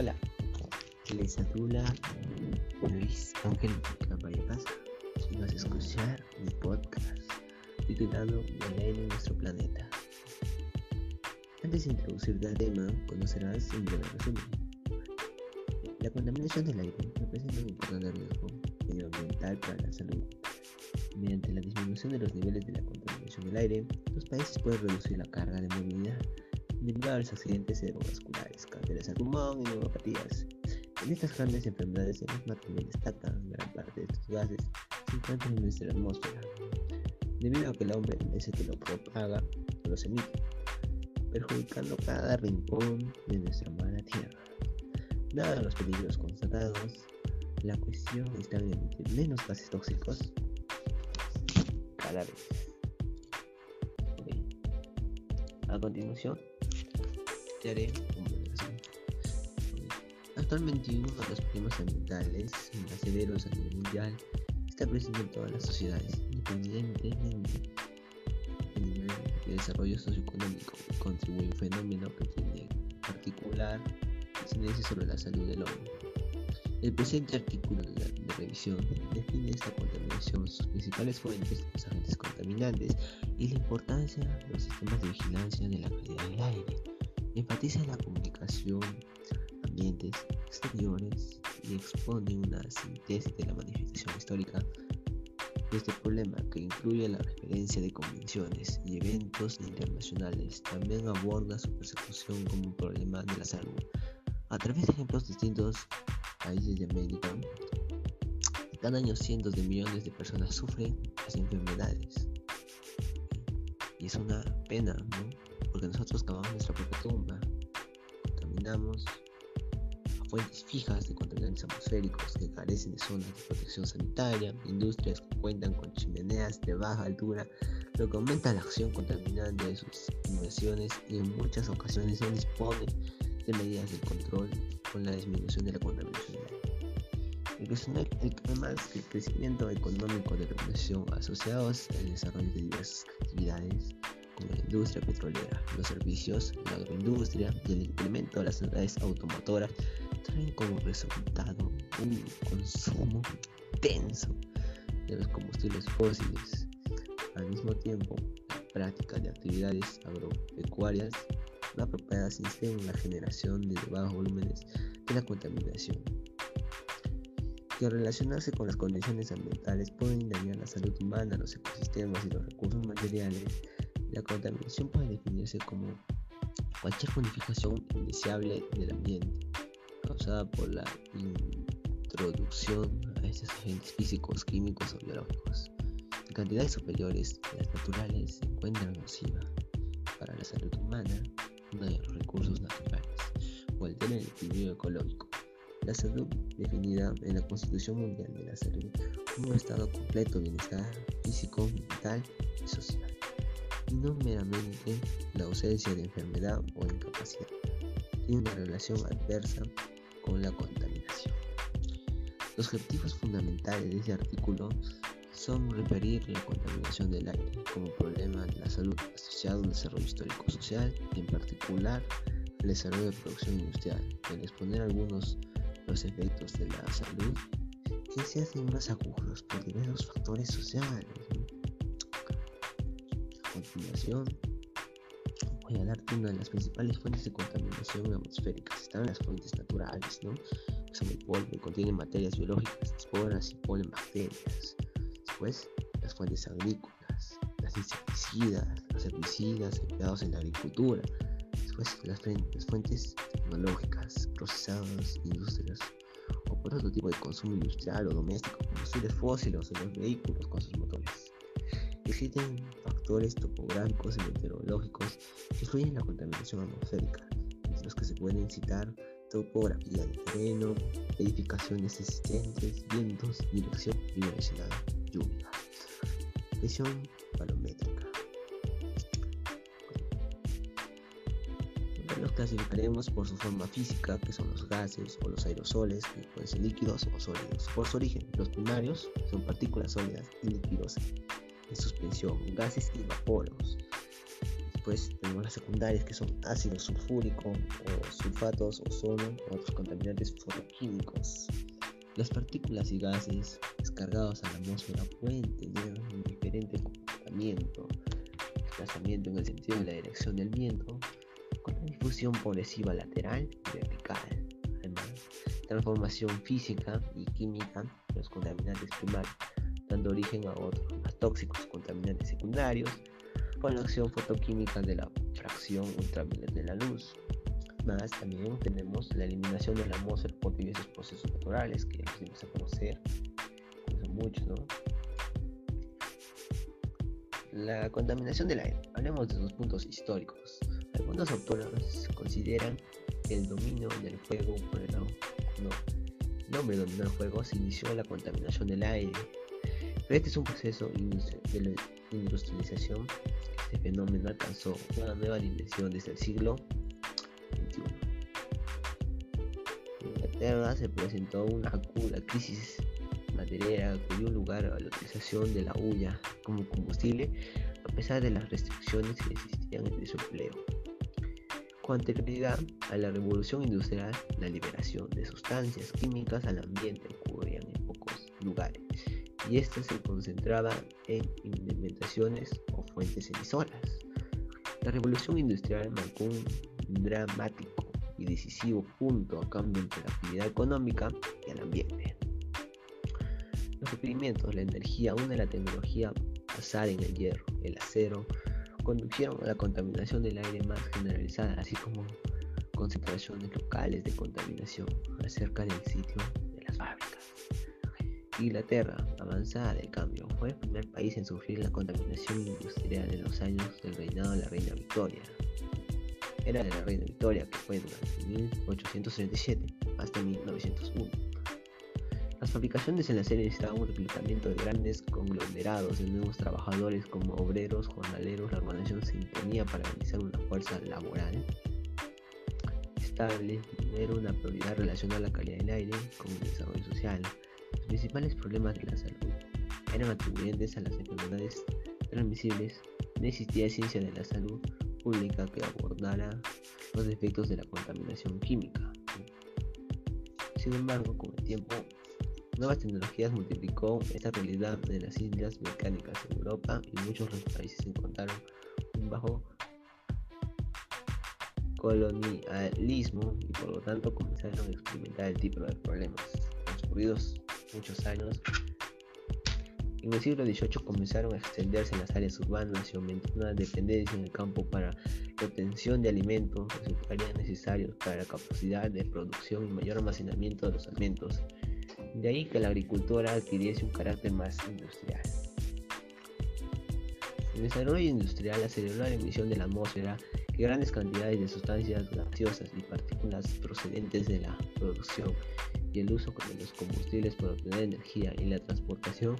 Hola, les saluda Luis Ángel Caballeras y vas a escuchar mi podcast titulado El aire en nuestro planeta. Antes de introducirte al tema, conocerás un breve resumen. La contaminación del aire representa un importante riesgo medioambiental para la salud. Mediante la disminución de los niveles de la contaminación del aire, los países pueden reducir la carga de movilidad derivada de los accidentes cerebrovasculares, al pulmón y neuropatías. En estas grandes enfermedades, el mismo también destacan gran parte de estos gases se encuentran en nuestra atmósfera, debido a que el hombre es el que lo propaga o los emite, perjudicando cada rincón de nuestra mala tierra. Dada los peligros constatados, la cuestión está en emitir menos gases tóxicos cada vez. A continuación, te haré un. Actualmente uno de los problemas ambientales más severos a nivel mundial está presente en todas las sociedades, independientemente del nivel de desarrollo socioeconómico, contribuye a un fenómeno que tiene particular incidencia sobre la salud del hombre. El presente artículo de, de revisión define esta contaminación, sus principales fuentes, los agentes contaminantes y la importancia de los sistemas de vigilancia de la calidad del aire. Enfatiza la comunicación, exteriores y expone una síntesis de la manifestación histórica de este problema que incluye la referencia de convenciones y eventos internacionales. También aborda su persecución como un problema de la salud. A través de ejemplos distintos países de América, cada año cientos de millones de personas sufren las enfermedades. Y es una pena, ¿no? porque nosotros cavamos nuestra propia tumba, contaminamos a fuentes fijas de contaminantes atmosféricos que carecen de zonas de protección sanitaria, industrias que cuentan con chimeneas de baja altura, lo que aumenta la acción contaminante de sus inversiones y en muchas ocasiones no dispone de medidas de control con la disminución de la contaminación. El, es que el crecimiento económico de la población asociados al desarrollo de diversas actividades como la industria petrolera, los servicios, la agroindustria y el incremento de las unidades automotoras traen como resultado un consumo intenso. De los combustibles fósiles. Al mismo tiempo, la práctica de actividades agropecuarias no apropiadas insisten en la generación de bajos volúmenes de la contaminación que relacionarse con las condiciones ambientales pueden dañar la salud humana, los ecosistemas y los recursos materiales. La contaminación puede definirse como cualquier modificación indeseable del ambiente causada por la introducción a estos agentes físicos, químicos o biológicos. En cantidades superiores a las naturales se encuentran nociva para la salud humana, uno de los recursos naturales, o altera el equilibrio ecológico. La salud, definida en la Constitución Mundial de la Salud, como un estado completo de bienestar físico, mental y social y no meramente la ausencia de enfermedad o incapacidad. Tiene una relación adversa con la contaminación. Los objetivos fundamentales de este artículo son referir la contaminación del aire como problema de la salud asociado al desarrollo histórico-social y en particular al desarrollo de producción industrial, al exponer algunos los efectos de la salud que se hacen más agudos por diversos factores sociales, continuación voy a darte una de las principales fuentes de contaminación atmosférica. Están las fuentes naturales, ¿no? son el polvo, que contienen materias biológicas, esporas y polen bacterias. Después, las fuentes agrícolas, las insecticidas, los herbicidas empleados en la agricultura. Después, las, las fuentes tecnológicas, procesadas, industrias o por otro tipo de consumo industrial o doméstico, combustibles fósiles o los vehículos con sus motores. Existen factores topográficos y meteorológicos influyen en la contaminación atmosférica, entre los que se pueden citar topografía del terreno, edificaciones existentes, vientos, dirección bidireccional, lluvia, presión balométrica. Los clasificaremos por su forma física, que son los gases o los aerosoles, que pueden ser líquidos o sólidos. Por su origen, los primarios son partículas sólidas y líquidos en suspensión, gases y vaporos. Después tenemos las secundarias que son ácido sulfúrico o sulfatos, ozono o otros contaminantes fotoquímicos. Las partículas y gases descargados a la atmósfera pueden tener un diferente comportamiento, desplazamiento en el sentido de la dirección del viento, con la difusión progresiva lateral y vertical. Además, transformación física y química de los contaminantes primarios, dando origen a otros tóxicos contaminantes secundarios, con la acción fotoquímica de la fracción ultravioleta de la luz. Más también tenemos la eliminación de la atmósfera por diversos procesos naturales que los dimos a conocer, son muchos, ¿no? La contaminación del aire. Hablemos de los puntos históricos. Algunos autores consideran el dominio del fuego por el nombre dominó el fuego se inició la contaminación del aire. Este es un proceso de la industrialización. Este fenómeno alcanzó una nueva dimensión desde el siglo XXI. En Inglaterra se presentó una aguda crisis material que dio lugar a la utilización de la hulla como combustible a pesar de las restricciones que existían en su empleo. Con anterioridad a la revolución industrial, la liberación de sustancias químicas al ambiente ocurría en pocos lugares y estas se concentraban en implementaciones o fuentes emisoras. La revolución industrial marcó un dramático y decisivo punto a cambio entre la actividad económica y el ambiente. Los requerimientos, la energía, una de la tecnología basada en el hierro, el acero, condujeron a la contaminación del aire más generalizada, así como concentraciones locales de contaminación acerca del sitio de las fábricas. Inglaterra, avanzada del cambio, fue el primer país en sufrir la contaminación industrial en los años del reinado de la reina Victoria. Era de la reina Victoria que fue durante 1837 hasta 1901 las fabricaciones en la serie necesitaban un reclutamiento de grandes conglomerados de nuevos trabajadores como obreros, jornaleros. La organización se imponía para organizar una fuerza laboral estable, era una prioridad relacionada a la calidad del aire con el desarrollo social. Los principales problemas de la salud eran atribuyentes a las enfermedades transmisibles. No existía ciencia de la salud pública que abordara los efectos de la contaminación química. Sin embargo, con el tiempo Nuevas tecnologías multiplicó esta realidad de las islas mecánicas en Europa y muchos de los países encontraron un bajo colonialismo y por lo tanto comenzaron a experimentar el tipo de problemas. Transcurridos muchos años, en el siglo XVIII comenzaron a extenderse en las áreas urbanas y aumentó una dependencia en el campo para la obtención de alimentos resultarían necesarios para la capacidad de producción y mayor almacenamiento de los alimentos. De ahí que la agricultura adquiriese un carácter más industrial. El desarrollo industrial aceleró la emisión de la atmósfera que grandes cantidades de sustancias gaseosas y partículas procedentes de la producción y el uso de los combustibles para obtener energía y la transportación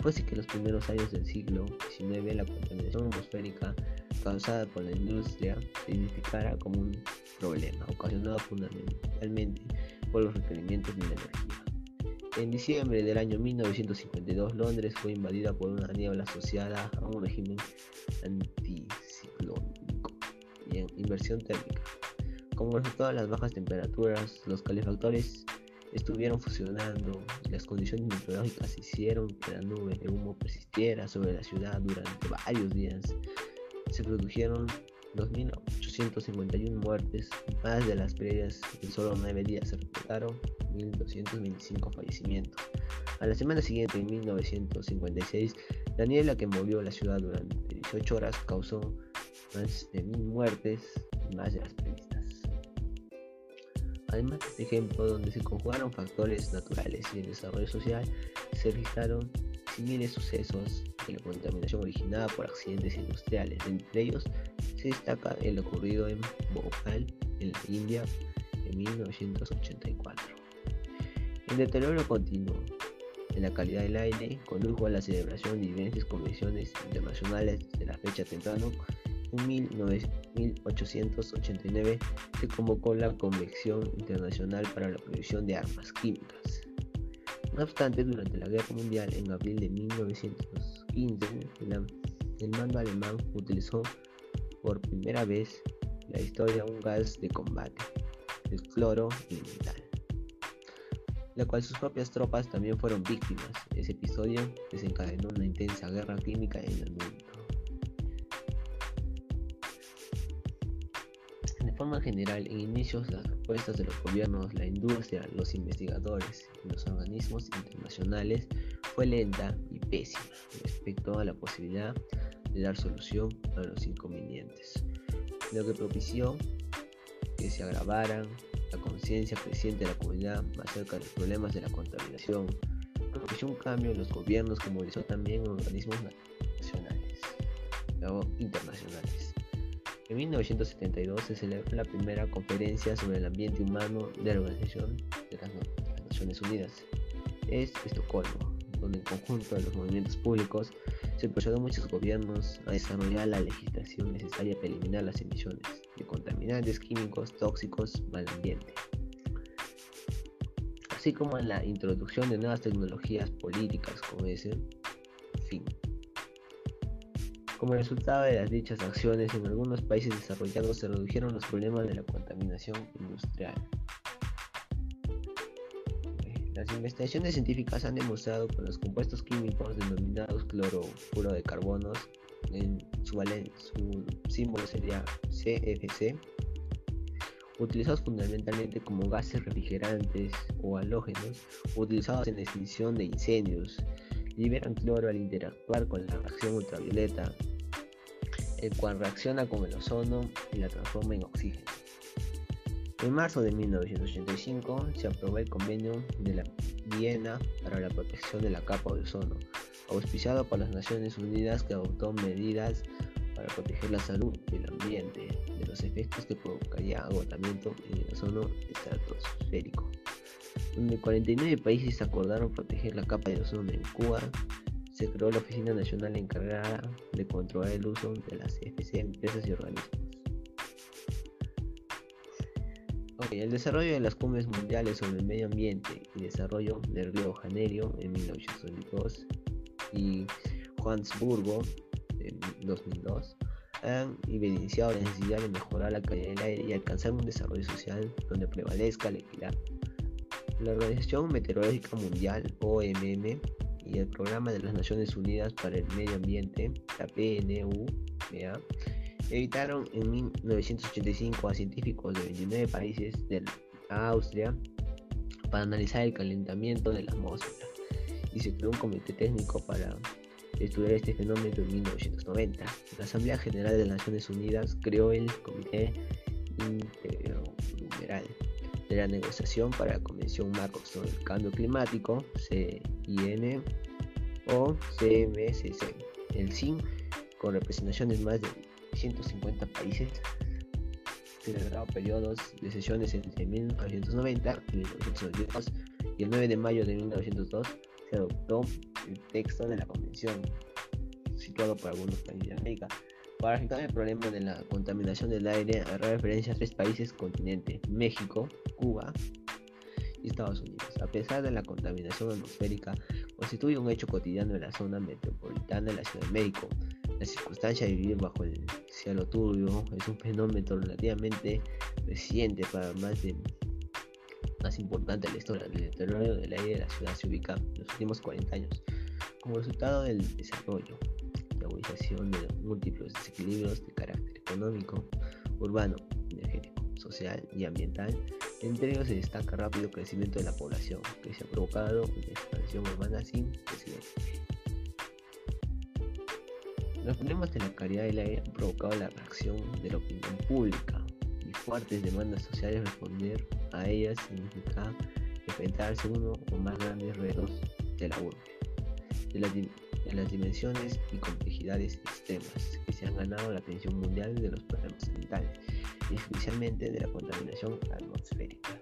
fue así que en los primeros años del siglo XIX la contaminación atmosférica causada por la industria se identificara como un problema ocasionado fundamentalmente por los requerimientos de la energía. En diciembre del año 1952, Londres fue invadida por una niebla asociada a un régimen anticiclónico y en inversión térmica. Como resultado de las bajas temperaturas, los calefactores estuvieron fusionando las condiciones meteorológicas hicieron que la nube de humo persistiera sobre la ciudad durante varios días. Se produjeron 2.851 muertes, más de las previas en solo 9 días se reportaron 1.225 fallecimientos. A la semana siguiente, en 1956, la niebla que movió la ciudad durante 18 horas causó más de 1.000 muertes más de las previstas. Además de ejemplo, donde se conjugaron factores naturales y el desarrollo social, se registraron similares sucesos de la contaminación originada por accidentes industriales. Entre ellos se destaca el ocurrido en Bhopal, en la India, en 1984. El deterioro continuo en la calidad del aire condujo a la celebración de diversas convenciones internacionales de la fecha temprano. En 1889 se convocó la Convención Internacional para la Prohibición de Armas Químicas. No obstante, durante la Guerra Mundial, en abril de 1915, el mando alemán utilizó por primera vez la historia un gas de combate, el cloro elemental, la cual sus propias tropas también fueron víctimas. Ese episodio desencadenó una intensa guerra química en el mundo. De forma general, en inicios las respuestas de los gobiernos, la industria, los investigadores y los organismos internacionales fue lenta y pésima respecto a la posibilidad de dar solución a los inconvenientes, lo que propició que se agravaran la conciencia creciente de la comunidad acerca de los problemas de la contaminación, propició un cambio en los gobiernos que movilizó también organismos nacionales internacionales. En 1972 se celebró la primera conferencia sobre el ambiente humano de la Organización de las, Naciones Unidas. Es Estocolmo, donde en conjunto de los movimientos públicos se a muchos gobiernos a desarrollar la legislación necesaria para eliminar las emisiones de contaminantes químicos tóxicos al ambiente, así como en la introducción de nuevas tecnologías políticas con ese fin. Como resultado de las dichas acciones, en algunos países desarrollados se redujeron los problemas de la contaminación industrial. Las investigaciones científicas han demostrado que los compuestos químicos denominados clorofuro de carbonos, en su, símbolo sería CFC, utilizados fundamentalmente como gases refrigerantes o halógenos, utilizados en extinción de incendios, liberan cloro al interactuar con la reacción ultravioleta, el cual reacciona con el ozono y la transforma en oxígeno. En marzo de 1985 se aprobó el convenio de Viena para la protección de la capa de ozono, auspiciado por las Naciones Unidas que adoptó medidas para proteger la salud y el ambiente de los efectos que provocaría agotamiento en el ozono estratosférico, donde 49 países acordaron proteger la capa de ozono en Cuba. Se creó la Oficina Nacional encargada de controlar el uso de las CFC empresas y organismos. el desarrollo de las cumbres mundiales sobre el medio ambiente y desarrollo de Río Janeiro en 1992 y Johannesburgo en 2002 han evidenciado la necesidad de mejorar la calidad del aire y alcanzar un desarrollo social donde prevalezca la equidad. La Organización Meteorológica Mundial, OMM, y el Programa de las Naciones Unidas para el Medio Ambiente, la PNU, evitaron en 1985 a científicos de 29 países de Austria para analizar el calentamiento de la atmósfera y se creó un comité técnico para estudiar este fenómeno en 1990. La Asamblea General de las Naciones Unidas creó el Comité Intergubernamental de la Negociación para la Convención Marco sobre el Cambio Climático, CIN o CMCC, el CIN, con representaciones más de 150 países, celebrado periodos de sesiones entre 1990 y 1992 y el 9 de mayo de 1902 se adoptó el texto de la convención situado por algunos países de América. Para afectar el problema de la contaminación del aire, hará referencia a tres países continentes, México, Cuba y Estados Unidos. A pesar de la contaminación atmosférica, constituye un hecho cotidiano en la zona metropolitana de la Ciudad de México. La circunstancia de vivir bajo el cielo turbio es un fenómeno relativamente reciente para más de más importante de la historia. El deterioro del aire de la ciudad se ubica en los últimos 40 años como resultado del desarrollo, la agudización de múltiples desequilibrios de carácter económico, urbano, energético, social y ambiental. Entre ellos se destaca rápido crecimiento de la población, que se ha provocado una expansión urbana sin precedentes. Los problemas de la calidad del aire han provocado la reacción de la opinión pública y fuertes demandas sociales responder a ellas significa enfrentarse uno o más grandes retos de la urbe, de las, las dimensiones y complejidades extremas que se han ganado la atención mundial de los problemas ambientales, especialmente de la contaminación atmosférica.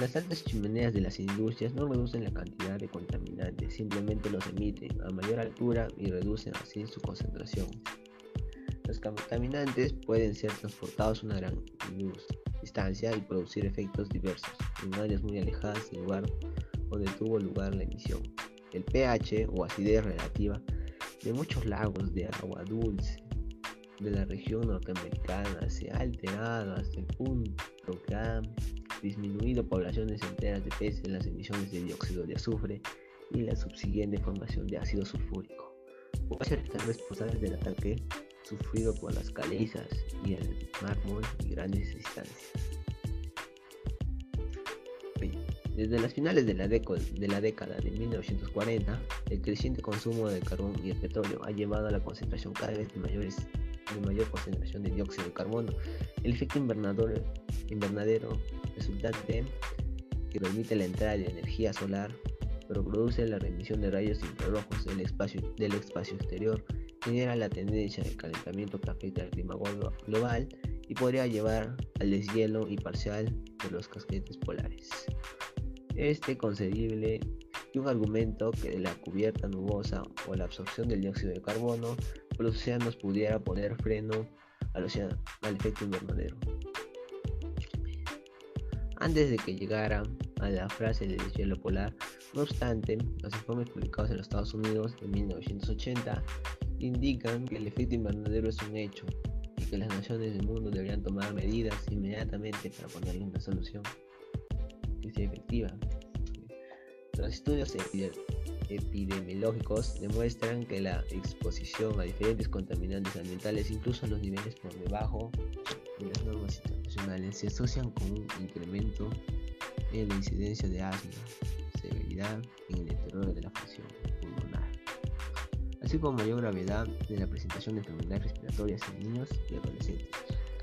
Las altas chimeneas de las industrias no reducen la cantidad de contaminantes, simplemente los emiten a mayor altura y reducen así su concentración. Los contaminantes pueden ser transportados a una gran distancia y producir efectos diversos en áreas muy alejadas del lugar donde tuvo lugar la emisión. El pH o acidez relativa de muchos lagos de agua dulce de la región norteamericana se ha alterado hasta el punto que ha disminuido poblaciones enteras de peces las emisiones de dióxido de azufre y la subsiguiente formación de ácido sulfúrico. Puede ser responsables del ataque sufrido por las calizas y el mármol y grandes distancias. Desde las finales de la, de la, década de 1940, el creciente consumo de carbón y el petróleo ha llevado a la concentración cada vez de, mayores, de mayor concentración de dióxido de carbono. El efecto invernadero resultante que permite la entrada de energía solar, pero produce la remisión de rayos infrarrojos del espacio, del espacio exterior, genera la tendencia de calentamiento que afecta al clima global y podría llevar al deshielo y parcial de los casquetes polares. Este concebible y un argumento que de la cubierta nubosa o la absorción del dióxido de carbono los océanos pudiera poner freno al, al efecto invernadero. Antes de que llegara a la frase del deshielo polar, no obstante, los informes publicados en los Estados Unidos en 1980 indican que el efecto invernadero es un hecho y que las naciones del mundo deberían tomar medidas inmediatamente para ponerle una solución que sea efectiva. Los estudios epidemiológicos demuestran que la exposición a diferentes contaminantes ambientales, incluso a los niveles por debajo de las normas internacionales, se asocian con un incremento en la incidencia de asma, severidad en el deterioro de la función así como mayor gravedad de la presentación de enfermedades respiratorias en niños y adolescentes.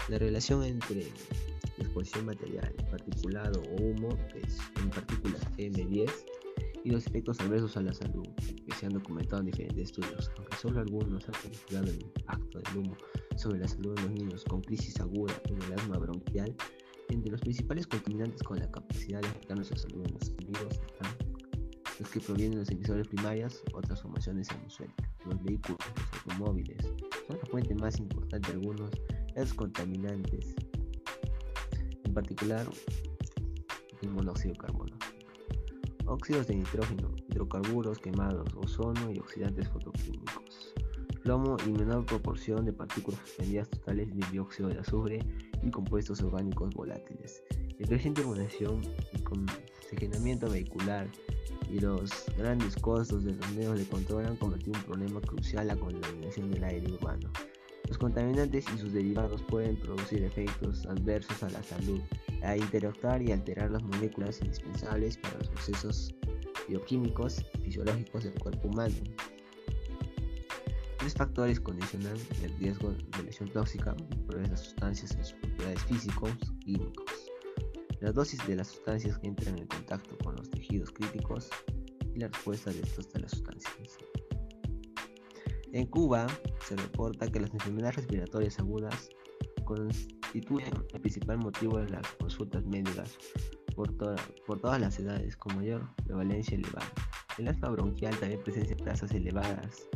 La relación entre exposición material, particulado o humo, es en particular M10, y los efectos adversos a la salud, que se han documentado en diferentes estudios, aunque solo algunos han calculado el impacto del humo sobre la salud de los niños con crisis aguda en el asma bronquial, entre los principales contaminantes con la capacidad de afectar nuestra salud en los individuos están los que provienen de las emisoras primarias o transformaciones atmosféricas. Los vehículos, los automóviles, son la fuente más importante de algunos de los contaminantes, en particular el monóxido de carbono. Óxidos de nitrógeno, hidrocarburos quemados, ozono y oxidantes fotoquímicos. Plomo y menor proporción de partículas suspendidas totales de dióxido de azufre y compuestos orgánicos volátiles. El creciente urbanización y congestionamiento vehicular y los grandes costos de los medios de control han convertido un problema crucial la contaminación del aire urbano. Los contaminantes y sus derivados pueden producir efectos adversos a la salud, a interactuar y alterar las moléculas indispensables para los procesos bioquímicos y fisiológicos del cuerpo humano. Tres factores condicionan el riesgo de lesión tóxica por las sustancias en sus propiedades físicos, químicos la dosis de las sustancias que entran en contacto con los tejidos críticos y la respuesta de estos a las sustancias. En Cuba se reporta que las enfermedades respiratorias agudas constituyen el principal motivo de las consultas médicas por, por todas las edades con mayor prevalencia elevada. El asma bronquial también presencia tasas elevadas,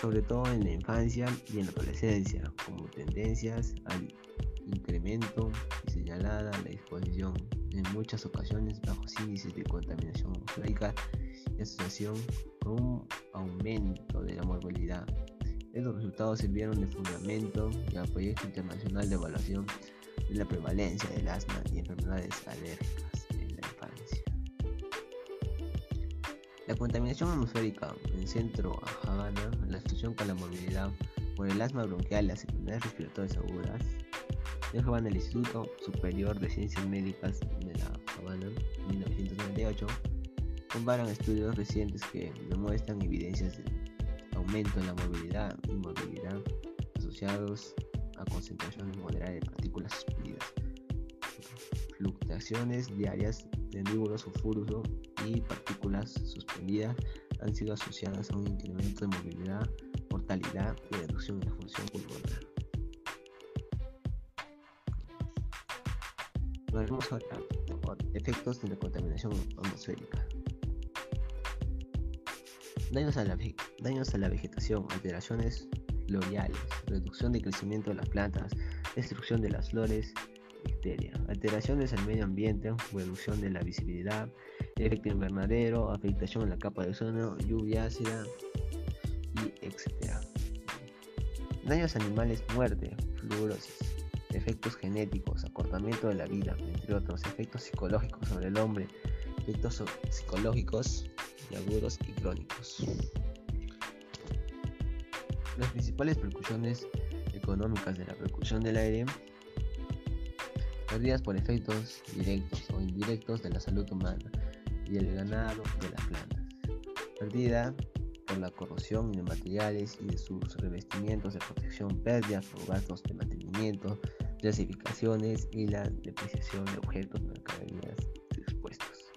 sobre todo en la infancia y en la adolescencia, como tendencias al incremento y señalada la exposición en muchas ocasiones bajos índices de contaminación y asociación un aumento de la morbilidad. Estos resultados sirvieron de fundamento al proyecto internacional de evaluación de la prevalencia del asma y enfermedades alérgicas en la infancia. La contaminación atmosférica en centro a Havana, la asociación con la morbilidad por el asma bronquial y las enfermedades respiratorias agudas, de Habana, el Instituto Superior de Ciencias Médicas de la Habana, 1998, comparan estudios recientes que demuestran evidencias de aumento en la movilidad y movilidad asociados a concentraciones moderadas de partículas suspendidas, fluctuaciones diarias de números sulfúrico y partículas suspendidas han sido asociadas a un incremento de movilidad, mortalidad y reducción de la función pulmonar. Vamos ahora efectos de la contaminación atmosférica. Daños a, la, daños a la vegetación, alteraciones floriales, reducción de crecimiento de las plantas, destrucción de las flores, bacterias, alteraciones al medio ambiente, reducción de la visibilidad, efecto invernadero, afectación en la capa de ozono, lluvia ácida y etc. Daños animales, muerte, fluorosis, efectos genéticos, acortamiento de la vida, entre otros efectos psicológicos sobre el hombre, efectos psicológicos agudos y crónicos. Las principales percusiones económicas de la percusión del aire, pérdidas por efectos directos o indirectos de la salud humana y el ganado de las plantas, pérdida por la corrosión de materiales y de sus revestimientos de protección, pérdidas por gastos de mantenimiento, clasificaciones y la depreciación de objetos, mercaderías expuestos,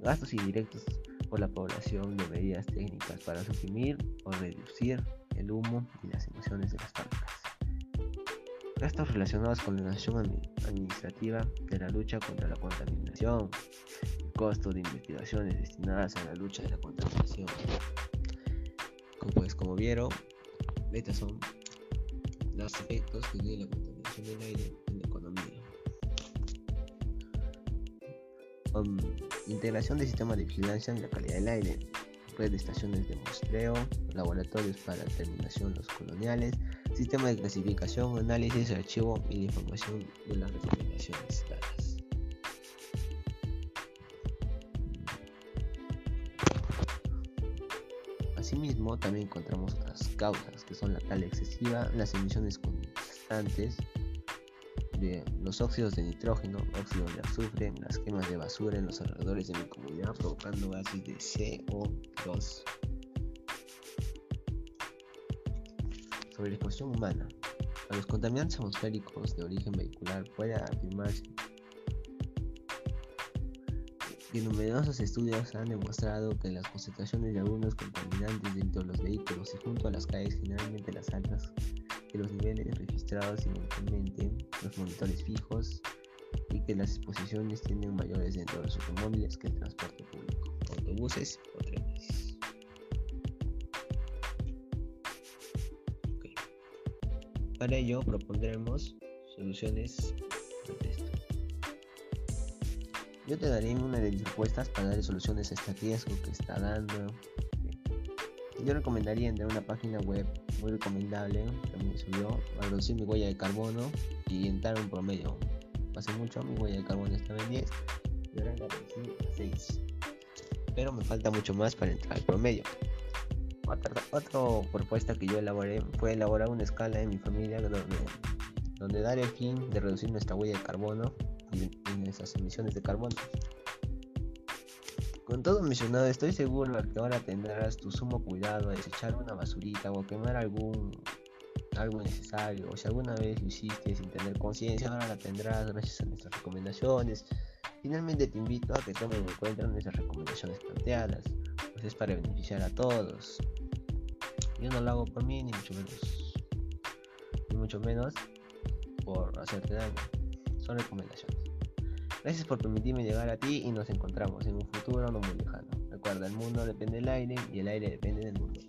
gastos indirectos por la población de medidas técnicas para suprimir o reducir el humo y las emisiones de las fábricas. Gastos relacionados con la acción administrativa de la lucha contra la contaminación, el costo de investigaciones destinadas a la lucha de la contaminación. Pues como vieron, estos son los efectos que tiene la contaminación del aire Um, integración del sistema de vigilancia en la calidad del aire red de estaciones de muestreo, laboratorios para determinación los coloniales, sistema de clasificación, análisis, archivo y la información de las recomendaciones dadas. Asimismo, también encontramos otras causas que son la tala excesiva, las emisiones constantes, los óxidos de nitrógeno, óxidos de azufre, las quemas de basura en los alrededores de mi comunidad provocando gases de CO2. Sobre la exposición humana. A los contaminantes atmosféricos de origen vehicular puede afirmarse que numerosos estudios han demostrado que las concentraciones de algunos contaminantes dentro de los vehículos y junto a las calles, generalmente las altas, que los niveles registrados simultáneamente los monitores fijos y que las exposiciones tienen mayores dentro de los automóviles que el transporte público, autobuses o trenes. Para ello propondremos soluciones ante esto. Yo te daré una de mis propuestas para dar soluciones a este riesgo que está dando. Yo recomendaría entrar a una página web muy recomendable, también subió, reducir mi huella de carbono y entrar un promedio. Hace mucho mi huella de carbono estaba en 10 y ahora la reducí a 6. Pero me falta mucho más para entrar al promedio. Otra, otra propuesta que yo elaboré fue elaborar una escala en mi familia donde, donde dar el fin de reducir nuestra huella de carbono y, y nuestras emisiones de carbono. Con todo mencionado, estoy seguro que ahora tendrás tu sumo cuidado a desechar una basurita o quemar algún algo necesario o si alguna vez lo hiciste sin tener conciencia, ahora la tendrás gracias a nuestras recomendaciones. Finalmente te invito a que tomen en cuenta nuestras recomendaciones planteadas, pues es para beneficiar a todos. Yo no lo hago por mí ni mucho menos, ni mucho menos por hacerte daño. Son recomendaciones. Gracias por permitirme llegar a ti y nos encontramos en un futuro no muy lejano. Recuerda, el mundo depende del aire y el aire depende del mundo.